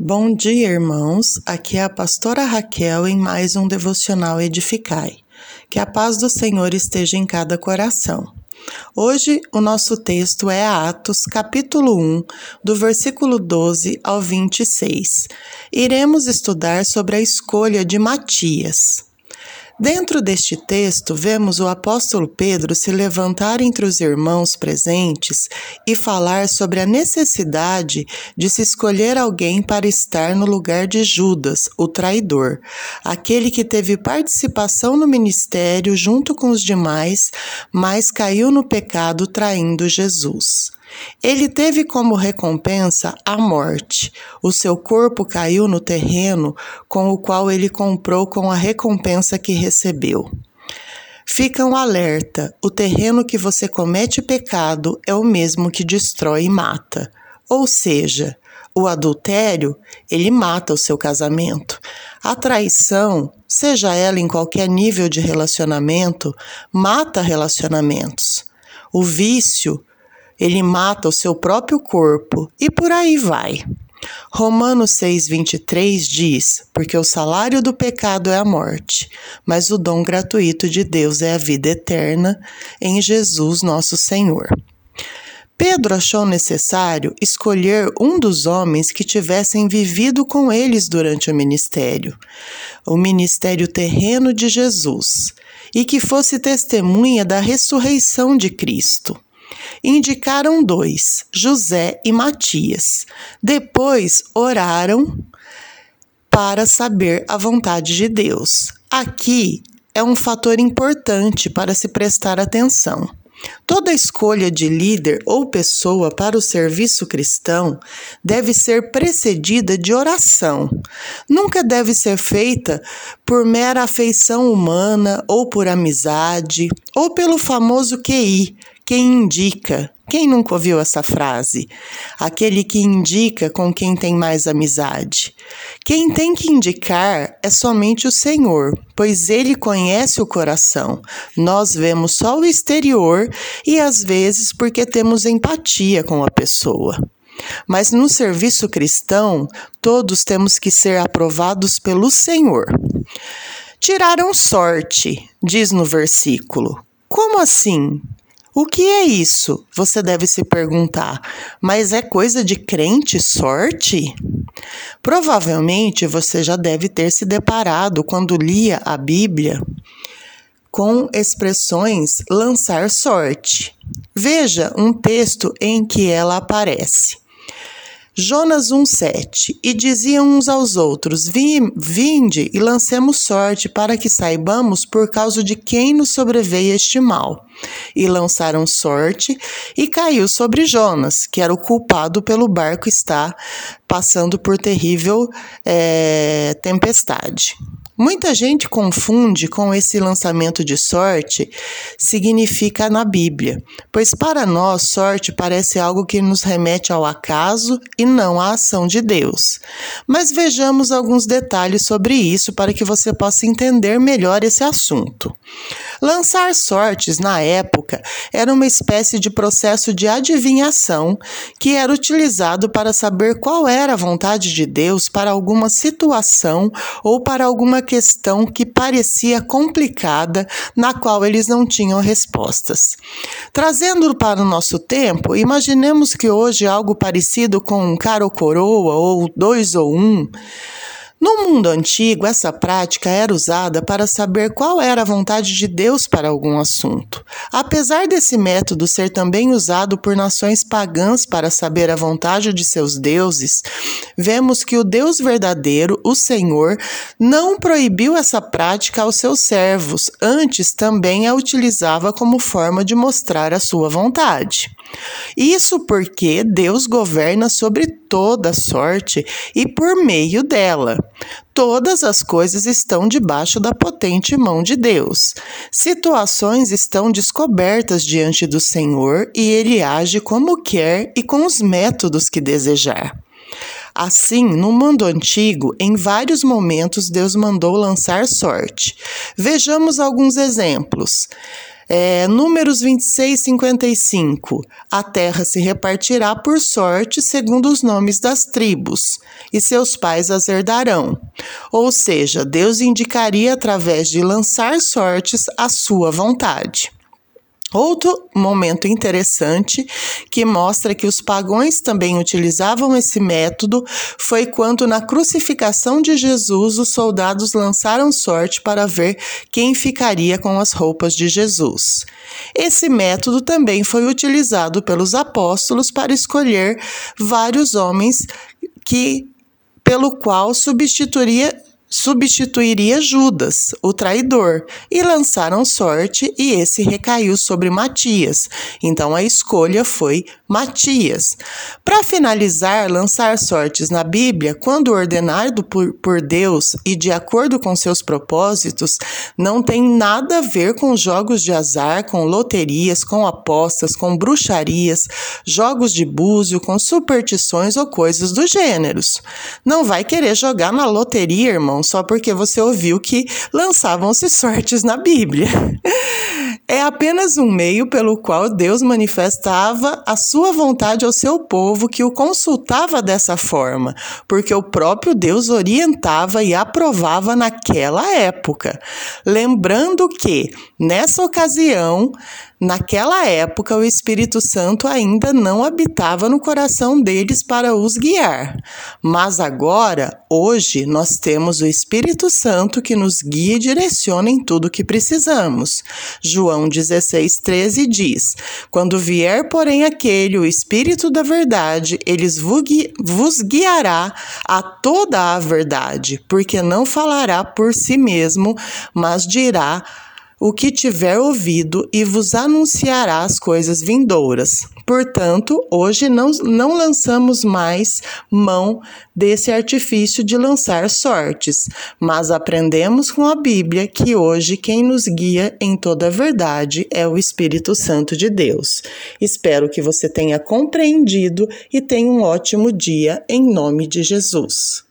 Bom dia, irmãos. Aqui é a pastora Raquel em mais um devocional Edificai. Que a paz do Senhor esteja em cada coração. Hoje o nosso texto é Atos, capítulo 1, do versículo 12 ao 26. Iremos estudar sobre a escolha de Matias. Dentro deste texto, vemos o apóstolo Pedro se levantar entre os irmãos presentes e falar sobre a necessidade de se escolher alguém para estar no lugar de Judas, o traidor, aquele que teve participação no ministério junto com os demais, mas caiu no pecado traindo Jesus. Ele teve como recompensa a morte. O seu corpo caiu no terreno com o qual ele comprou com a recompensa que recebeu. Fica um alerta: o terreno que você comete pecado é o mesmo que destrói e mata. Ou seja, o adultério, ele mata o seu casamento. A traição, seja ela em qualquer nível de relacionamento, mata relacionamentos. O vício, ele mata o seu próprio corpo e por aí vai. Romanos 6,23 diz: Porque o salário do pecado é a morte, mas o dom gratuito de Deus é a vida eterna em Jesus nosso Senhor. Pedro achou necessário escolher um dos homens que tivessem vivido com eles durante o ministério, o ministério terreno de Jesus, e que fosse testemunha da ressurreição de Cristo indicaram dois, José e Matias. Depois oraram para saber a vontade de Deus. Aqui é um fator importante para se prestar atenção. Toda escolha de líder ou pessoa para o serviço cristão deve ser precedida de oração. Nunca deve ser feita por mera afeição humana ou por amizade ou pelo famoso QI, quem indica. Quem nunca ouviu essa frase? Aquele que indica com quem tem mais amizade. Quem tem que indicar é somente o Senhor, pois ele conhece o coração. Nós vemos só o exterior e às vezes porque temos empatia com a pessoa. Mas no serviço cristão, todos temos que ser aprovados pelo Senhor. Tiraram sorte, diz no versículo. Como assim? O que é isso? Você deve se perguntar. Mas é coisa de crente sorte? Provavelmente você já deve ter se deparado quando lia a Bíblia com expressões lançar sorte. Veja um texto em que ela aparece. Jonas 1,7 E diziam uns aos outros: Vinde e lancemos sorte, para que saibamos por causa de quem nos sobreveio este mal. E lançaram sorte, e caiu sobre Jonas, que era o culpado pelo barco estar passando por terrível é, tempestade. Muita gente confunde com esse lançamento de sorte significa na Bíblia, pois para nós sorte parece algo que nos remete ao acaso e não à ação de Deus. Mas vejamos alguns detalhes sobre isso para que você possa entender melhor esse assunto. Lançar sortes na época era uma espécie de processo de adivinhação que era utilizado para saber qual era a vontade de Deus para alguma situação ou para alguma questão que parecia complicada, na qual eles não tinham respostas. Trazendo para o nosso tempo, imaginemos que hoje algo parecido com um cara ou coroa, ou dois ou um, no mundo antigo, essa prática era usada para saber qual era a vontade de Deus para algum assunto. Apesar desse método ser também usado por nações pagãs para saber a vontade de seus deuses, vemos que o Deus verdadeiro, o Senhor, não proibiu essa prática aos seus servos, antes também a utilizava como forma de mostrar a sua vontade. Isso porque Deus governa sobre toda sorte e por meio dela. Todas as coisas estão debaixo da potente mão de Deus. Situações estão descobertas diante do Senhor e ele age como quer e com os métodos que desejar. Assim, no mundo antigo, em vários momentos Deus mandou lançar sorte. Vejamos alguns exemplos. É, números 26, 55. A terra se repartirá por sorte segundo os nomes das tribos, e seus pais as herdarão. Ou seja, Deus indicaria através de lançar sortes a sua vontade. Outro momento interessante que mostra que os pagãos também utilizavam esse método foi quando, na crucificação de Jesus, os soldados lançaram sorte para ver quem ficaria com as roupas de Jesus. Esse método também foi utilizado pelos apóstolos para escolher vários homens que pelo qual substituiria substituiria Judas, o traidor, e lançaram sorte e esse recaiu sobre Matias. Então a escolha foi Matias. Para finalizar, lançar sortes na Bíblia, quando ordenado por, por Deus e de acordo com seus propósitos, não tem nada a ver com jogos de azar, com loterias, com apostas, com bruxarias, jogos de búzio, com superstições ou coisas do gênero. Não vai querer jogar na loteria, irmão só porque você ouviu que lançavam-se sortes na Bíblia. É apenas um meio pelo qual Deus manifestava a sua vontade ao seu povo que o consultava dessa forma, porque o próprio Deus orientava e aprovava naquela época. Lembrando que, nessa ocasião, Naquela época, o Espírito Santo ainda não habitava no coração deles para os guiar. Mas agora, hoje, nós temos o Espírito Santo que nos guia e direciona em tudo o que precisamos. João 16, 13 diz: Quando vier, porém, aquele, o Espírito da Verdade, eles vos guiará a toda a verdade, porque não falará por si mesmo, mas dirá o que tiver ouvido e vos anunciará as coisas vindouras. Portanto, hoje não, não lançamos mais mão desse artifício de lançar sortes, mas aprendemos com a Bíblia que hoje quem nos guia em toda a verdade é o Espírito Santo de Deus. Espero que você tenha compreendido e tenha um ótimo dia em nome de Jesus.